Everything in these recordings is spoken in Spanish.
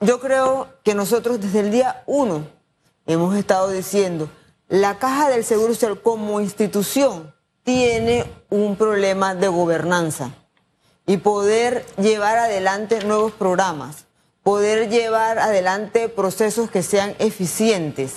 yo creo que nosotros desde el día uno hemos estado diciendo, la Caja del Seguro Social como institución tiene un problema de gobernanza y poder llevar adelante nuevos programas, poder llevar adelante procesos que sean eficientes,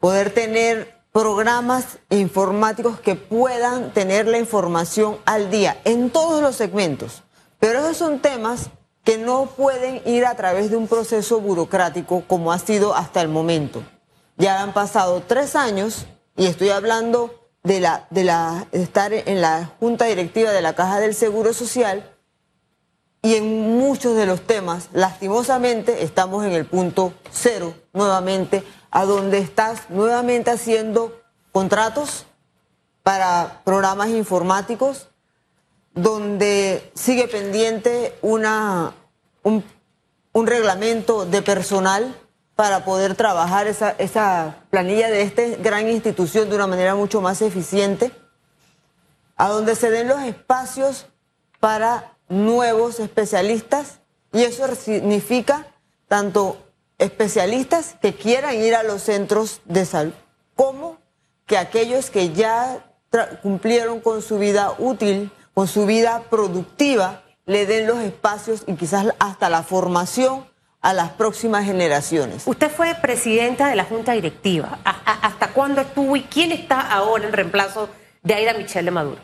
poder tener programas informáticos que puedan tener la información al día en todos los segmentos. Pero esos son temas que no pueden ir a través de un proceso burocrático como ha sido hasta el momento. Ya han pasado tres años y estoy hablando de, la, de, la, estar en la Junta Directiva de la Caja del Seguro Social y en muchos de los temas, lastimosamente, estamos en el punto cero nuevamente a donde estás nuevamente haciendo contratos para programas informáticos, donde sigue pendiente una, un, reglamento de personal para poder trabajar esa, esa planilla de esta gran institución de una manera mucho más eficiente, a donde se den los espacios para nuevos especialistas y eso significa tanto especialistas que quieran ir a los centros de salud, como que aquellos que ya cumplieron con su vida útil, con su vida productiva, le den los espacios y quizás hasta la formación a las próximas generaciones. Usted fue presidenta de la Junta Directiva. ¿Hasta cuándo estuvo y quién está ahora en reemplazo de Aida Michelle de Maduro?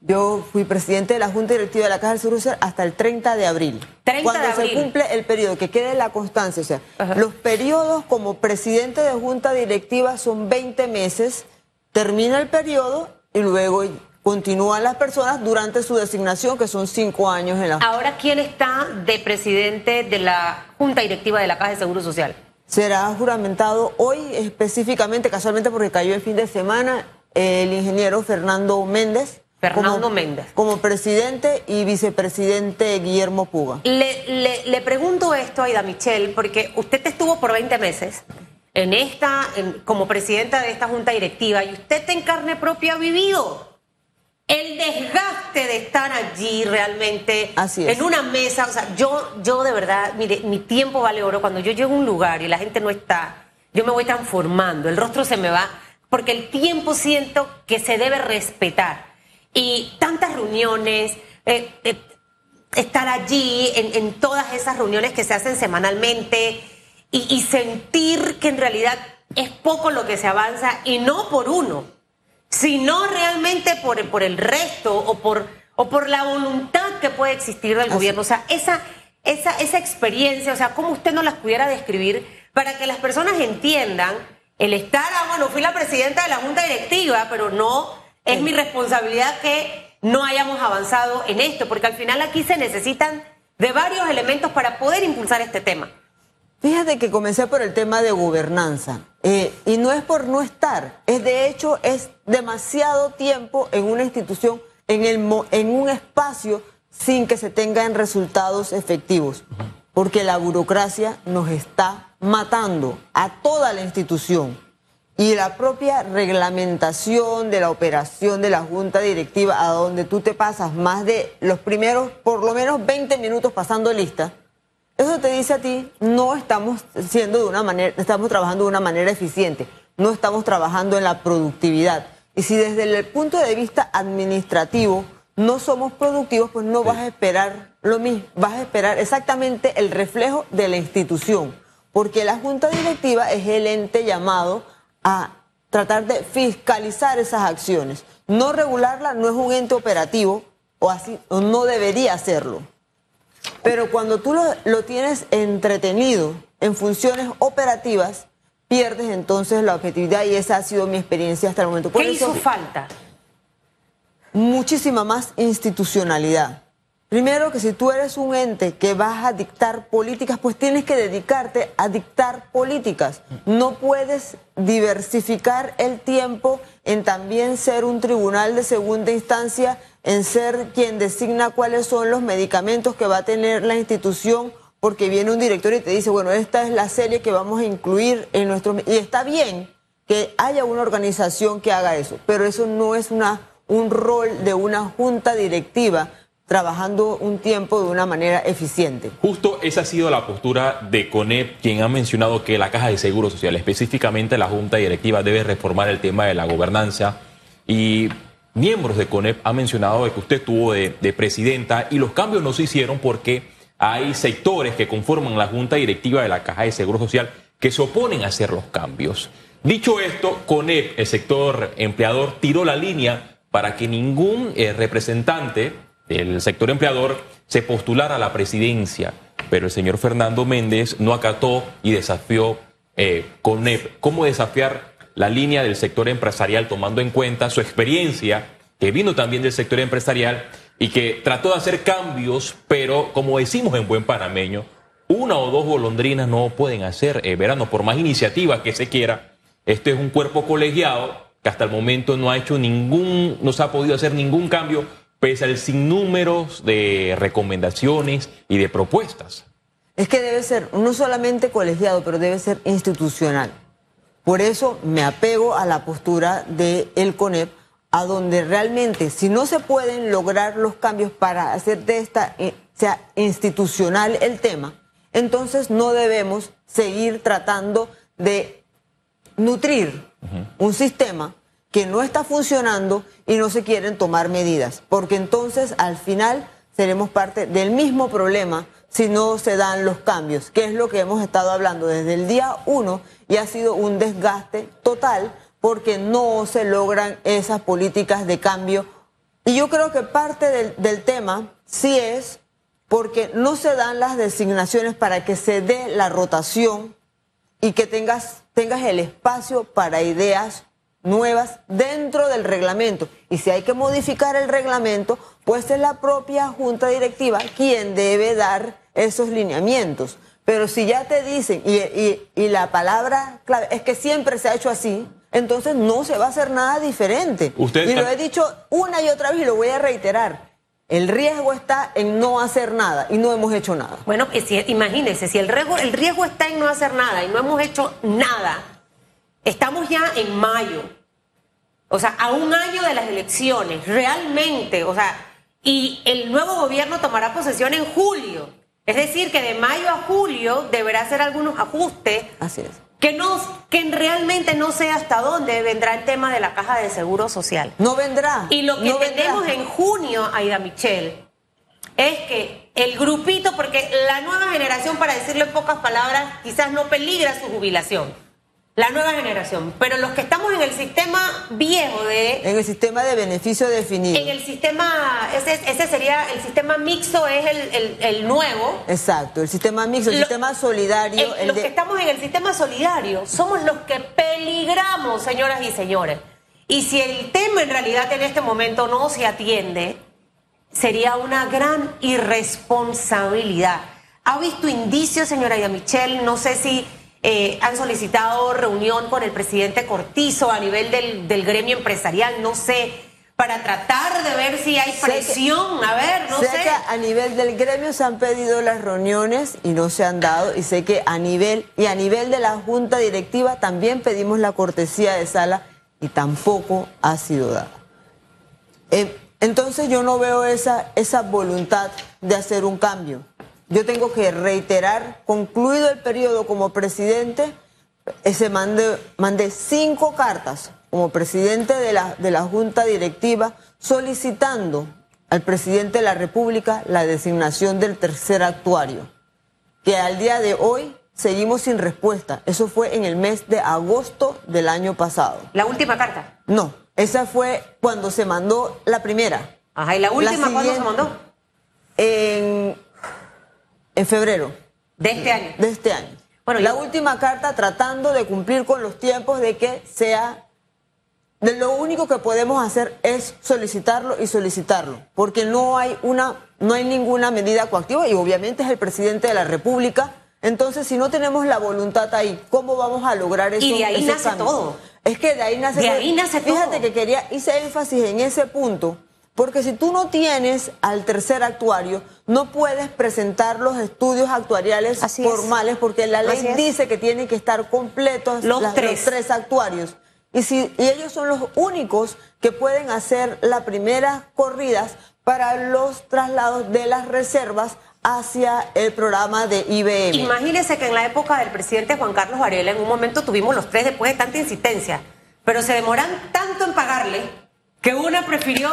Yo fui presidente de la Junta Directiva de la Caja del Seguro Social hasta el 30 de abril. 30 cuando de abril. se cumple el periodo, que quede la constancia. O sea, los periodos como presidente de Junta Directiva son 20 meses, termina el periodo y luego continúan las personas durante su designación, que son cinco años en la Ahora, ¿quién está de presidente de la Junta Directiva de la Caja de Seguro Social? Será juramentado hoy específicamente, casualmente porque cayó el fin de semana, el ingeniero Fernando Méndez. Fernando como, Méndez. Como presidente y vicepresidente Guillermo Puga. Le, le, le pregunto esto a Aida Michelle, porque usted estuvo por 20 meses en esta, en- como presidenta de esta junta directiva, y usted en carne propia ha vivido el desgaste de estar allí realmente Así es. en una mesa. O sea, yo, yo de verdad, mire, mi tiempo vale oro. Cuando yo llego a un lugar y la gente no está, yo me voy transformando, el rostro se me va, porque el tiempo siento que se debe respetar. Y tantas reuniones, eh, eh, estar allí en, en todas esas reuniones que se hacen semanalmente y, y sentir que en realidad es poco lo que se avanza y no por uno, sino realmente por, por el resto o por, o por la voluntad que puede existir del Así. gobierno. O sea, esa, esa, esa experiencia, o sea, cómo usted nos las pudiera describir para que las personas entiendan el estar, ah, bueno, fui la presidenta de la junta directiva, pero no es mi responsabilidad que no hayamos avanzado en esto, porque al final aquí se necesitan de varios elementos para poder impulsar este tema. Fíjate que comencé por el tema de gobernanza eh, y no es por no estar, es de hecho es demasiado tiempo en una institución, en, el, en un espacio sin que se tengan resultados efectivos, porque la burocracia nos está matando a toda la institución y la propia reglamentación de la operación de la junta directiva, a donde tú te pasas más de los primeros, por lo menos 20 minutos pasando lista. Eso te dice a ti, no estamos siendo de una manera, estamos trabajando de una manera eficiente, no estamos trabajando en la productividad. Y si desde el punto de vista administrativo no somos productivos, pues no vas a esperar lo mismo, vas a esperar exactamente el reflejo de la institución, porque la junta directiva es el ente llamado a tratar de fiscalizar esas acciones. No regularla no es un ente operativo o así, o no debería hacerlo. Pero cuando tú lo, lo tienes entretenido en funciones operativas, pierdes entonces la objetividad y esa ha sido mi experiencia hasta el momento. Por ¿Qué eso, hizo falta? muchísima más institucionalidad. Primero que si tú eres un ente que vas a dictar políticas, pues tienes que dedicarte a dictar políticas. No puedes diversificar el tiempo en también ser un tribunal de segunda instancia, en ser quien designa cuáles son los medicamentos que va a tener la institución, porque viene un director y te dice, bueno, esta es la serie que vamos a incluir en nuestro... Y está bien que haya una organización que haga eso, pero eso no es una, un rol de una junta directiva trabajando un tiempo de una manera eficiente. Justo esa ha sido la postura de CONEP, quien ha mencionado que la Caja de Seguro Social, específicamente la Junta Directiva, debe reformar el tema de la gobernanza. Y miembros de CONEP han mencionado que usted tuvo de, de presidenta y los cambios no se hicieron porque hay sectores que conforman la Junta Directiva de la Caja de Seguro Social que se oponen a hacer los cambios. Dicho esto, CONEP, el sector empleador, tiró la línea para que ningún eh, representante del sector empleador se postulara a la presidencia. Pero el señor Fernando Méndez no acató y desafió eh, CONEP. ¿Cómo desafiar la línea del sector empresarial tomando en cuenta su experiencia, que vino también del sector empresarial y que trató de hacer cambios, pero como decimos en buen panameño, una o dos golondrinas no pueden hacer eh, verano, por más iniciativa que se quiera. Este es un cuerpo colegiado que hasta el momento no ha hecho ningún, no se ha podido hacer ningún cambio, pese al sinnúmero de recomendaciones y de propuestas. Es que debe ser no solamente colegiado, pero debe ser institucional. Por eso me apego a la postura del el CONEP, a donde realmente, si no se pueden lograr los cambios para hacer de esta eh, sea institucional el tema, entonces no debemos seguir tratando de nutrir un sistema que no está funcionando y no se quieren tomar medidas, porque entonces al final seremos parte del mismo problema si no se dan los cambios, que es lo que hemos estado hablando desde el día uno y ha sido un desgaste total porque no se logran esas políticas de cambio. Y yo creo que parte del, tema sí es porque no se dan las designaciones para que se dé la rotación y que tengas, tengas el espacio para ideas nuevas dentro del reglamento. Y si hay que modificar el reglamento, pues es la propia junta directiva quien debe dar esos lineamientos. Pero si ya te dicen, y, y, y, la palabra clave es que siempre se ha hecho así, entonces no se va a hacer nada diferente. Usted y lo he dicho una y otra vez y lo voy a reiterar. El riesgo está en no hacer nada y no hemos hecho nada. Bueno, si, imagínense, si el riesgo, el riesgo está en no hacer nada y no hemos hecho nada, estamos ya en mayo, o sea, a un año de las elecciones, realmente, o sea, y el nuevo gobierno tomará posesión en julio. Es decir, que de mayo a julio deberá hacer algunos ajustes. Así es. Que, no, que realmente no sé hasta dónde vendrá el tema de la caja de seguro social. No vendrá. Y lo que no tenemos vendrá. en junio, Aida Michelle, es que el grupito, porque la nueva generación, para decirlo en pocas palabras, quizás no peligra su jubilación. La nueva generación. Pero los que estamos en el sistema viejo de... En el sistema de beneficio definido. En el sistema, ese, ese sería, el sistema mixto es el, el, el nuevo. Exacto, el sistema mixto, el Lo- sistema solidario. El- el los de- que estamos en el sistema solidario somos los que peligramos, señoras y señores. Y si el tema en realidad en este momento no se atiende, sería una gran irresponsabilidad. ¿Ha visto indicios, señora Ida Michelle? No sé si eh, han solicitado reunión con el presidente Cortizo a nivel del, del gremio empresarial, no sé, para tratar de ver si hay que- presión, a ver, no sé sé. que a nivel del gremio se han pedido las reuniones y no se han dado y sé que a nivel y a nivel de la junta directiva también pedimos la cortesía de sala y tampoco ha sido dada. Eh, entonces yo no veo esa esa voluntad de hacer un cambio. Yo tengo que reiterar, concluido el periodo como presidente, ese mandé, mandé cinco cartas como presidente de la, de la Junta Directiva solicitando al presidente de la República la designación del tercer actuario, que al día de hoy seguimos sin respuesta. Eso fue en el mes de agosto del año pasado. La última carta. No, esa fue cuando se mandó la primera, Ajá, ¿y la última cuándo se mandó? en, en febrero De este año. de este año. Bueno, la yo- última carta tratando de cumplir con los tiempos de que sea de lo único que podemos hacer es solicitarlo y solicitarlo, porque no hay una no hay ninguna medida coactiva y obviamente es el presidente de la República. Entonces, si no tenemos la voluntad ahí, ¿cómo vamos a lograr eso? Y de ahí nace todo. Es que de ahí nace De ahí nace todo. Fíjate que quería hice énfasis en ese punto, porque si tú no tienes al tercer actuario, no puedes presentar los estudios actuariales Así es. formales, porque la ley dice que tienen que estar completos Los las- tres. los tres actuarios. Y, si, y ellos son los únicos que pueden hacer las primeras corridas para los traslados de las reservas hacia el programa de IBM. Imagínese que en la época del presidente Juan Carlos Varela, en un momento tuvimos los tres después de tanta insistencia, pero se demoran tanto en pagarle que una prefirió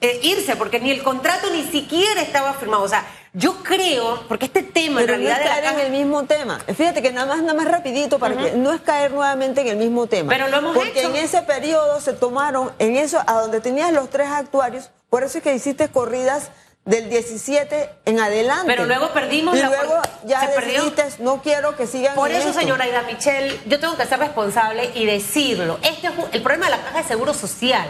eh, irse porque ni el contrato ni siquiera estaba firmado. O sea, yo creo, porque este tema Pero en realidad no es de la caer en el mismo tema. Fíjate que nada más, nada más rapidito para que no es caer nuevamente en el mismo tema. Pero lo hemos Porque hecho. en ese periodo se tomaron, en eso, a donde tenías los tres actuarios, por eso es que hiciste corridas del 17 en adelante. Pero luego perdimos Y la luego ya se perdió. decidiste, no quiero que sigan Por eso, esto. señora Aida Michelle, yo tengo que ser responsable y decirlo. Este es el problema de la caja de seguro social.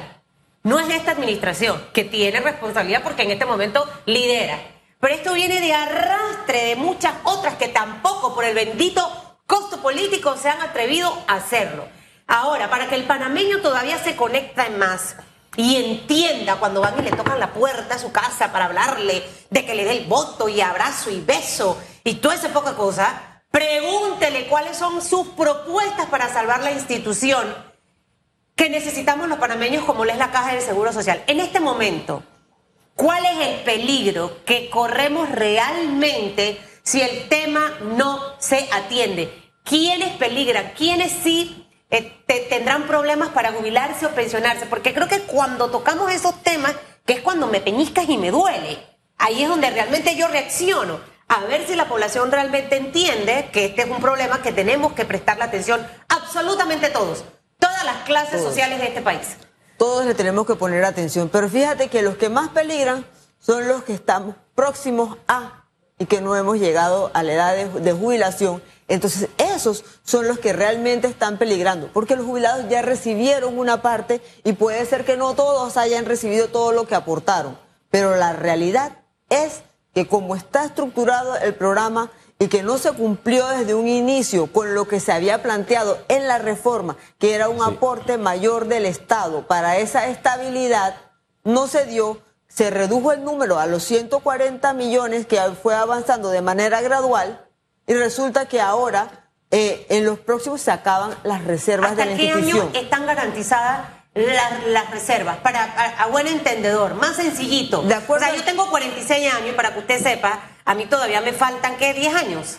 No es esta administración, que tiene responsabilidad porque en este momento lidera. Pero esto viene de arrastre de muchas otras que tampoco por el bendito costo político se han atrevido a hacerlo. Ahora, para que el panameño todavía se conecte más y entienda cuando van y le tocan la puerta a su casa para hablarle de que le dé el voto y abrazo y beso y toda esa poca cosa, pregúntele cuáles son sus propuestas para salvar la institución que necesitamos los panameños como lo es la Caja del Seguro Social. En este momento, ¿cuál es el peligro que corremos realmente si el tema no se atiende? ¿Quiénes peligran? ¿Quiénes sí eh, te- tendrán problemas para jubilarse o pensionarse? Porque creo que cuando tocamos esos temas, que es cuando me peñiscas y me duele, ahí es donde realmente yo reacciono. A ver si la población realmente entiende que este es un problema que tenemos que prestarle atención absolutamente todos, las clases Todos. sociales de este país. Todos le tenemos que poner atención. Pero fíjate que los que más peligran son los que estamos próximos a y que no hemos llegado a la edad de, de jubilación. Entonces, esos son los que realmente están peligrando, porque los jubilados ya recibieron una parte y puede ser que no todos hayan recibido todo lo que aportaron. Pero la realidad es que como está estructurado el programa y que no se cumplió desde un inicio con lo que se había planteado en la reforma, que era un Sí. aporte mayor del Estado para esa estabilidad, no se dio, se redujo el número a los 140 millones que fue avanzando de manera gradual y resulta que ahora eh, en los próximos se acaban las reservas ¿Hasta de la qué año institución. están garantizadas las, las reservas? Para, a, a buen entendedor, más sencillito. De acuerdo. O sea, yo tengo 46 años y para que usted sepa, a mí todavía me faltan, ¿qué? 10 años.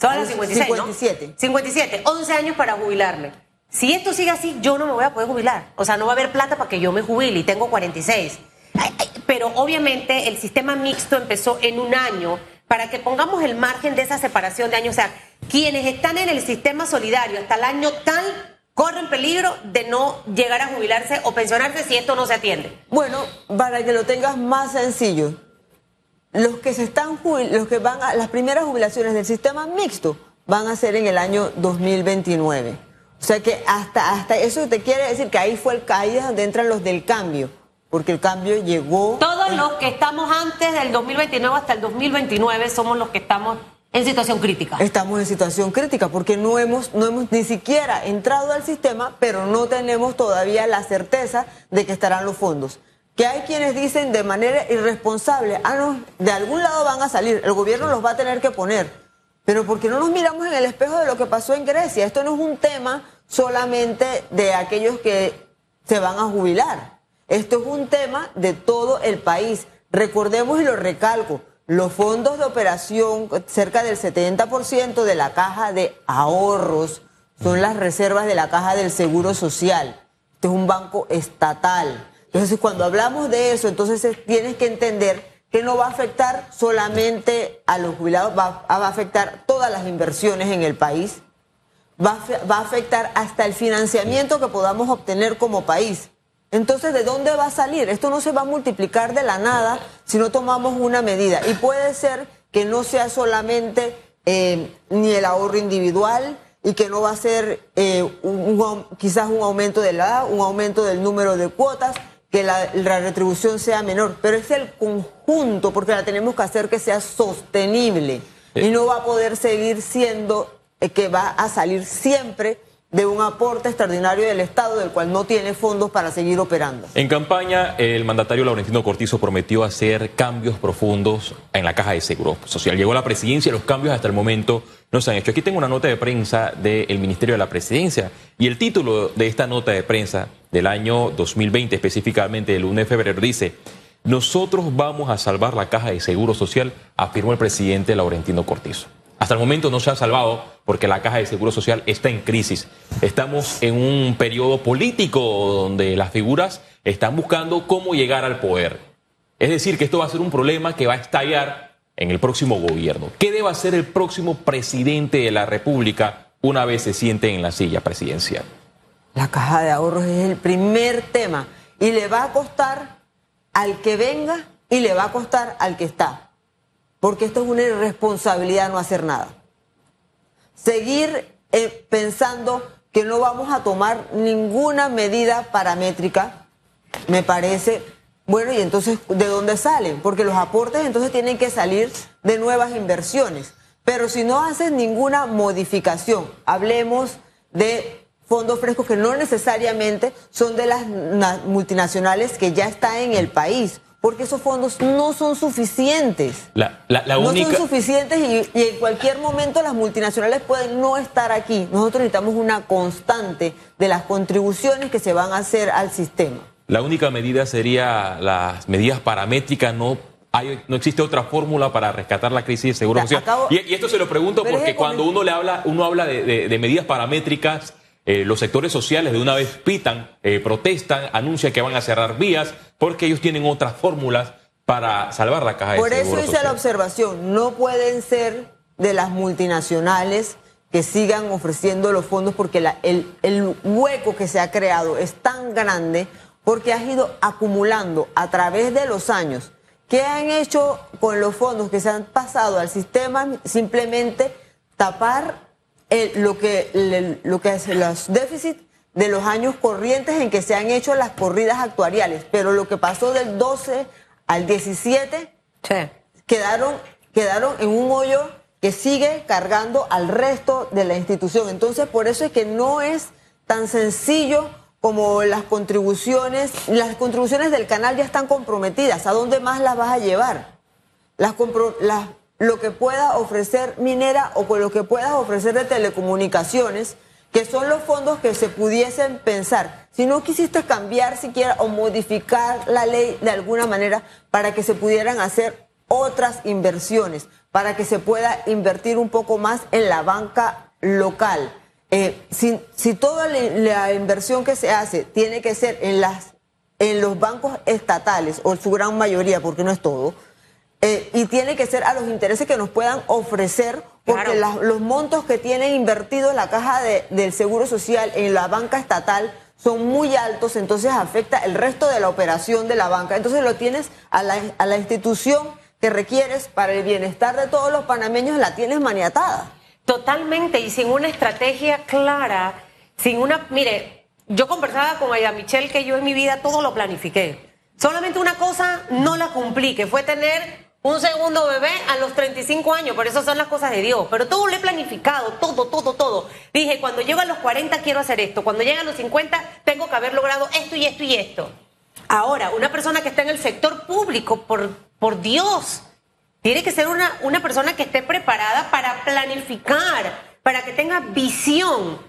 Son las 56, 57. ¿no? 57. 11 años para jubilarme. Si esto sigue así, yo no me voy a poder jubilar. O sea, no va a haber plata para que yo me jubile y tengo 46. Ay, ay, Pero obviamente el sistema mixto empezó en un año para que pongamos el margen de esa separación de años. O sea, quienes están en el sistema solidario hasta el año tal corren peligro de no llegar a jubilarse o pensionarse si esto no se atiende. Bueno, para que lo tengas más sencillo, los que se están los que van a las primeras jubilaciones del sistema mixto van a ser en el año 2029. O sea que hasta hasta eso te quiere decir que ahí fue el ahí es donde entran los del cambio, porque el cambio llegó Todos en- los que estamos antes del 2029 hasta el 2029 somos los que estamos en situación crítica. estamos en situación crítica porque no hemos, no hemos ni siquiera entrado al sistema, pero no tenemos todavía la certeza de que estarán los fondos. Que hay quienes dicen de manera irresponsable, ah, no, de algún lado van a salir, el gobierno los va a tener que poner. Pero porque no nos miramos en el espejo de lo que pasó en Grecia. Esto no es un tema solamente de aquellos que se van a jubilar. Esto es un tema de todo el país. Recordemos y lo recalco, los fondos de operación, cerca del 70% de la caja de ahorros son las reservas de la caja del Seguro Social. Este es un banco estatal. Entonces, cuando hablamos de eso, entonces tienes que entender que no va a afectar solamente a los jubilados, va, va a afectar todas las inversiones en el país, va a, afectar hasta el financiamiento que podamos obtener como país. Entonces, ¿de dónde va a salir? Esto no se va a multiplicar de la nada si no tomamos una medida. Y puede ser que no sea solamente eh, ni el ahorro individual y que no va a ser eh, quizás un aumento de la edad, un aumento del número de cuotas, que la, la retribución sea menor, pero es el conjunto, porque la tenemos que hacer que sea sostenible. Y no va a poder seguir siendo eh, que va a salir siempre de un aporte extraordinario del Estado, del cual no tiene fondos para seguir operando. En campaña, el mandatario Laurentino Cortizo prometió hacer cambios profundos en la caja de seguro social. Llegó a la presidencia y los cambios hasta el momento no se han hecho. Aquí tengo una nota de prensa del Ministerio de la Presidencia y el título de esta nota de prensa del año 2020, específicamente del 1 de febrero, dice, nosotros vamos a salvar la caja de seguro social, afirmó el presidente Laurentino Cortizo. Hasta el momento no se ha salvado porque la caja de seguro social está en crisis. Estamos en un periodo político donde las figuras están buscando cómo llegar al poder. Es decir, que esto va a ser un problema que va a estallar en el próximo gobierno. ¿Qué debe hacer el próximo presidente de la República una vez se siente en la silla presidencial? La caja de ahorros es el primer tema y le va a costar al que venga y le va a costar al que está. Porque esto es una irresponsabilidad no hacer nada. Seguir eh, pensando que no vamos a tomar ninguna medida paramétrica, me parece, bueno, y entonces, ¿de dónde salen? Porque los aportes entonces tienen que salir de nuevas inversiones. Pero si no haces ninguna modificación, hablemos de fondos frescos que no necesariamente son de las multinacionales que ya están en el país, porque esos fondos no son suficientes. La, la, la única... No son suficientes y, y, en cualquier momento las multinacionales pueden no estar aquí. Nosotros necesitamos una constante de las contribuciones que se van a hacer al sistema. La única medida sería las medidas paramétricas, no hay, no existe otra fórmula para rescatar la crisis de seguro social. Acabo... Y, y, esto se lo pregunto porque cuando uno le habla, uno habla de, de, de medidas paramétricas, eh, los sectores sociales de una vez pitan, eh, protestan, anuncian que van a cerrar vías, porque ellos tienen otras fórmulas para salvar la caja Por de Por eso hice la observación, no pueden ser de las multinacionales que sigan ofreciendo los fondos porque la, el, el hueco que se ha creado es tan grande porque ha ido acumulando a través de los años. ¿Qué han hecho con los fondos que se han pasado al sistema? Simplemente tapar el, lo, que, lo que es los déficits de los años corrientes en que se han hecho las corridas actuariales. Pero lo que pasó del 12 al 17 sí. quedaron, quedaron en un hoyo que sigue cargando al resto de la institución. Entonces, por eso es que no es tan sencillo como las contribuciones, las contribuciones del canal ya están comprometidas. ¿A dónde más las vas a llevar? Las, las lo que pueda ofrecer minera o con lo que puedas ofrecer de telecomunicaciones, que son los fondos que se pudiesen pensar. Si no quisiste cambiar siquiera o modificar la ley de alguna manera para que se pudieran hacer otras inversiones, para que se pueda invertir un poco más en la banca local. Eh, si, toda la, la, inversión que se hace tiene que ser en, las, en los bancos estatales, o su gran mayoría, porque no es todo, eh, y tiene que ser a los intereses que nos puedan ofrecer, porque claro. la, los montos que tiene invertido la caja de, del Seguro Social en la banca estatal son muy altos, entonces afecta el resto de la operación de la banca. Entonces lo tienes a la, a la institución que requieres para el bienestar de todos los panameños, la tienes maniatada. Totalmente, y sin una estrategia clara, sin una... Mire, yo conversaba con Aida Michelle que yo en mi vida todo lo planifiqué. Solamente una cosa no la cumplí, que fue tener un segundo bebé a los 35 años, por eso son las cosas de Dios. Pero todo lo he planificado, todo, todo, todo. Dije, cuando llego a los 40 quiero hacer esto, cuando llegue a los 50 tengo que haber logrado esto y esto y esto. Ahora, una persona que está en el sector público, por, por Dios, tiene que ser una, una persona que esté preparada para planificar, para que tenga visión.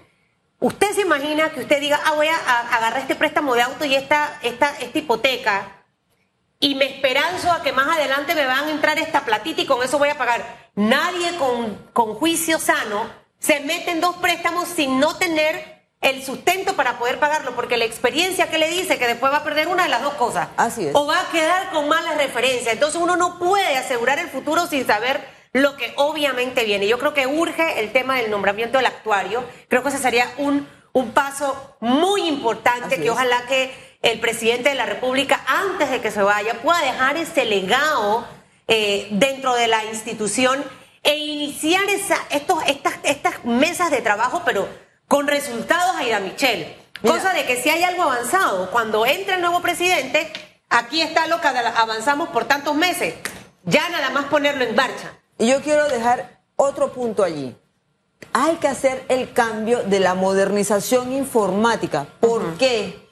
Usted se imagina que usted diga, ah, voy a, a agarrar este préstamo de auto y esta, esta, esta hipoteca y me esperanzo a que más adelante me van a entrar esta platita y con eso voy a pagar. Nadie con, con juicio sano se mete en dos préstamos sin no tener el sustento para poder pagarlo, porque la experiencia que le dice que después va a perder una de las dos cosas. Así es. O va a quedar con malas referencias. Entonces uno no puede asegurar el futuro sin saber lo que obviamente viene. Yo creo que urge el tema del nombramiento del actuario. Creo que ese sería un, un paso muy importante Así que es. ojalá que el presidente de la República, antes de que se vaya, pueda dejar ese legado eh, dentro de la institución e iniciar esa, estos, estas, estas mesas de trabajo, pero con resultados, Aida Michelle. Mira. Cosa de que si hay algo avanzado, cuando entre el nuevo presidente, aquí está lo que avanzamos por tantos meses. Ya nada más ponerlo en marcha. Y yo quiero dejar otro punto allí. Hay que hacer el cambio de la modernización informática. ¿Por uh -huh. qué?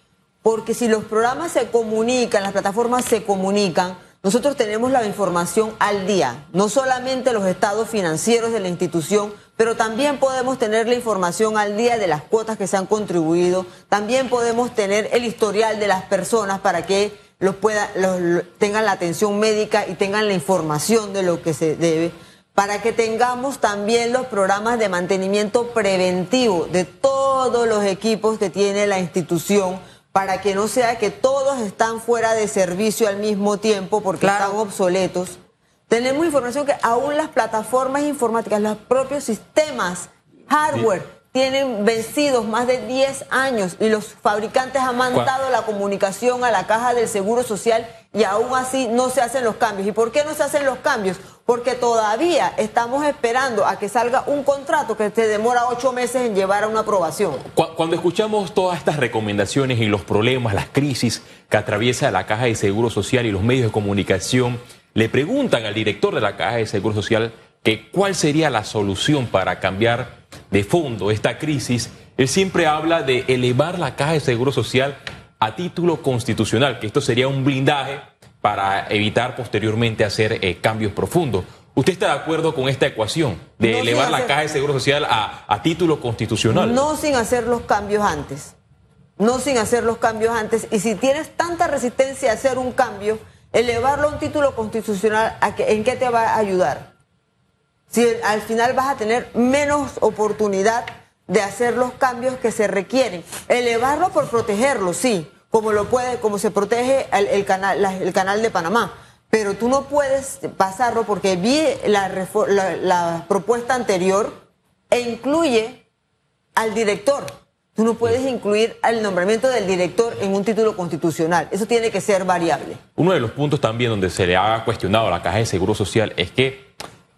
Porque si los programas se comunican, las plataformas se comunican, nosotros tenemos la información al día, no solamente los estados financieros de la institución, pero también podemos tener la información al día de las cuotas que se han contribuido, también podemos tener el historial de las personas para que los pueda, tengan la atención médica y tengan la información de lo que se debe, para que tengamos también los programas de mantenimiento preventivo de todos los equipos que tiene la institución, para que no sea que todos están fuera de servicio al mismo tiempo porque Claro. están obsoletos. Tenemos información que aún las plataformas informáticas, los propios sistemas, hardware, tienen vencidos más de 10 años y los fabricantes han mandado la comunicación a la caja del Seguro Social y aún así no se hacen los cambios. ¿Y por qué no se hacen los cambios? Porque todavía estamos esperando a que salga un contrato que se demora ocho meses en llevar a una aprobación. Cu- Cuando escuchamos todas estas recomendaciones y los problemas, las crisis que atraviesa la Caja de Seguro Social y los medios de comunicación, le preguntan al director de la Caja de Seguro Social que cuál sería la solución para cambiar de fondo esta crisis. Él siempre habla de elevar la Caja de Seguro Social a título constitucional, que esto sería un blindaje para evitar posteriormente hacer eh, cambios profundos. ¿Usted está de acuerdo con esta ecuación de No, elevar la Caja de Seguro Social a, a título constitucional? No sin hacer los cambios antes. No sin hacer los cambios antes. Y si tienes tanta resistencia a hacer un cambio, elevarlo a un título constitucional, ¿a qué- ¿en qué te va a ayudar? Si al final vas a tener menos oportunidad de hacer los cambios que se requieren. Elevarlo por protegerlo, sí, como lo puede, como se protege el, canal, el canal de Panamá. Pero tú no puedes pasarlo porque vi la propuesta anterior e incluye al director. Tú no puedes incluir al nombramiento del director en un título constitucional. Eso tiene que ser variable. Uno de los puntos también donde se le ha cuestionado a la Caja de Seguro Social es que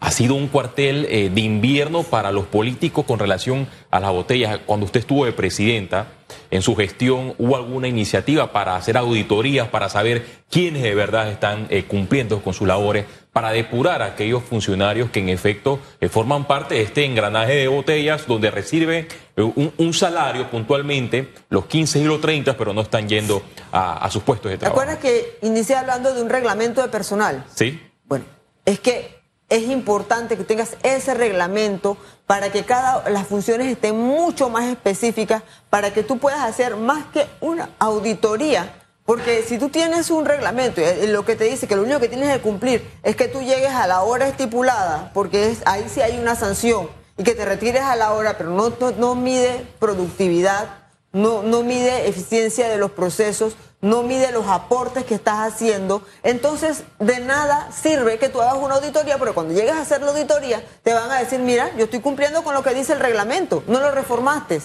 ha sido un cuartel eh, de invierno para los políticos con relación a las botellas. Cuando usted estuvo de presidenta, en su gestión, ¿hubo alguna iniciativa para hacer auditorías, para saber quiénes de verdad están eh, cumpliendo con sus labores, para depurar a aquellos funcionarios que en efecto eh, forman parte de este engranaje de botellas donde reciben un, un salario puntualmente, los 15 y los 30, pero no están yendo a, a sus puestos de ¿Te trabajo? acuerdas que inicié hablando de un reglamento de personal? Sí. Bueno, es que es importante que tengas ese reglamento para que cada las funciones estén mucho más específicas, para que tú puedas hacer más que una auditoría. Porque si tú tienes un reglamento y lo que te dice que lo único que tienes que cumplir es que tú llegues a la hora estipulada, porque ahí sí hay una sanción, y que te retires a la hora, pero no, no, no mide productividad, no, no mide eficiencia de los procesos, no mide los aportes que estás haciendo, entonces de nada sirve que tú hagas una auditoría, pero cuando llegues a hacer la auditoría te van a decir, mira, yo estoy cumpliendo con lo que dice el reglamento, no lo reformaste.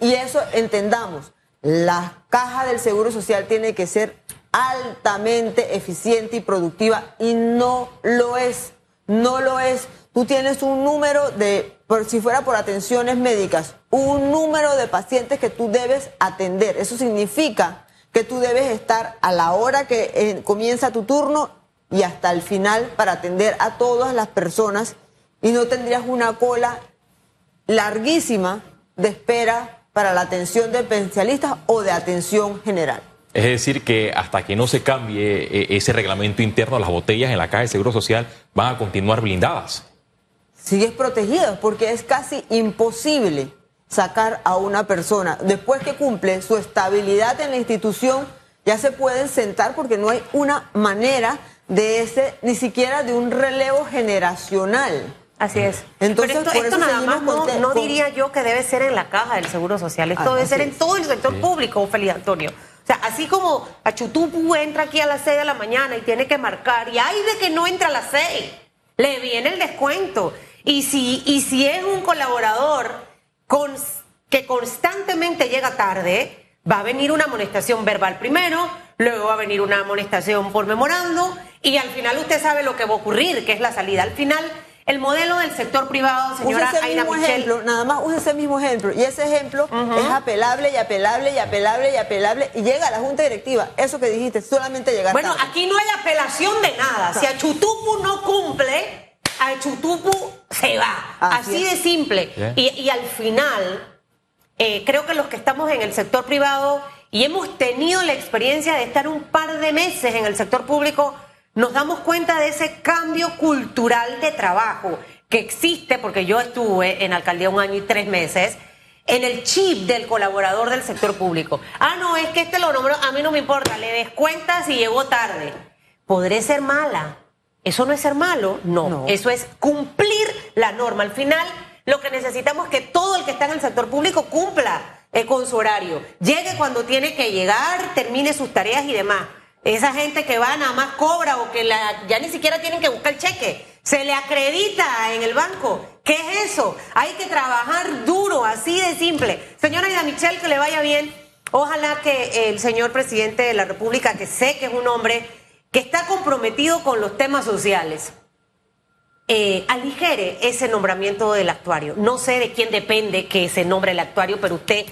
Y eso entendamos, la caja del Seguro Social tiene que ser altamente eficiente y productiva y no lo es, no lo es. Tú tienes un número de, por si fuera por atenciones médicas, un número de pacientes que tú debes atender. Eso significa que tú debes estar a la hora que eh, comienza tu turno y hasta el final para atender a todas las personas y no tendrías una cola larguísima de espera para la atención de especialistas o de atención general. Es decir, que hasta que no se cambie eh, ese reglamento interno, las botellas en la Caja de Seguro Social van a continuar blindadas. Sigues protegido porque es casi imposible sacar a una persona después que cumple su estabilidad en la institución, ya se pueden sentar porque no hay una manera de ese, ni siquiera de un relevo generacional. Así es. Entonces, Pero esto, por esto eso nada más no, diría yo que debe ser en la caja del Seguro Social. Esto Ah, debe ser en es. todo el sector público, Feliz Antonio. O sea, así como a Chutupu entra aquí a las 6 de la mañana y tiene que marcar, y hay de que no entra a las 6, le viene el descuento. Y si, y si es un colaborador cons- que constantemente llega tarde, va a venir una amonestación verbal primero, luego va a venir una amonestación por memorando, y al final usted sabe lo que va a ocurrir, que es la salida. Al final, el modelo del sector privado, señora ese mismo ejemplo, nada más use ese mismo ejemplo. Y ese ejemplo es apelable y apelable y apelable y apelable y llega a la junta directiva. Eso que dijiste, solamente llegar Bueno, tarde. aquí no hay apelación de nada. Si a Chutupu no cumple, a Chutupu se va. Así de simple. Y, y al final, eh, creo que los que estamos en el sector privado y hemos tenido la experiencia de estar un par de meses en el sector público, nos damos cuenta de ese cambio cultural de trabajo que existe, porque yo estuve en alcaldía un año y tres meses, en el chip del colaborador del sector público. Ah, no, es que este lo nombró, a mí no me importa, le descuenta si llegó tarde. Podré ser mala. ¿Eso no es ser malo? No, No. eso es cumplir la norma. Al final, lo que necesitamos es que todo el que está en el sector público cumpla eh, con su horario. Llegue cuando tiene que llegar, termine sus tareas y demás. Esa gente que va nada más cobra o que la- ya ni siquiera tienen que buscar el cheque. Se le acredita en el banco. ¿Qué es eso? Hay que trabajar duro, así de simple. Señora Ida Michelle, que le vaya bien. Ojalá que el señor presidente de la República, que sé que es un hombre que está comprometido con los temas sociales, eh, aligere ese nombramiento del actuario. No sé de quién depende que se nombre el actuario, pero usted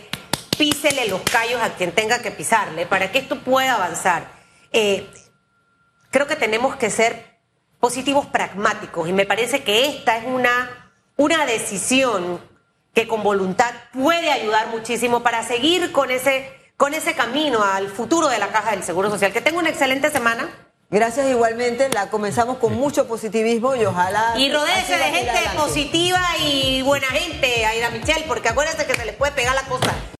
písele los callos a quien tenga que pisarle para que esto pueda avanzar. Eh, creo que tenemos que ser positivos pragmáticos y me parece que esta es una, una decisión que con voluntad puede ayudar muchísimo para seguir con ese, con ese camino al futuro de la Caja del Seguro Social. Que tenga una excelente semana. Gracias igualmente, la comenzamos con mucho positivismo y ojalá... Y rodéese de gente adelante. positiva y buena gente, Aida Michelle, porque acuérdense que se les puede pegar la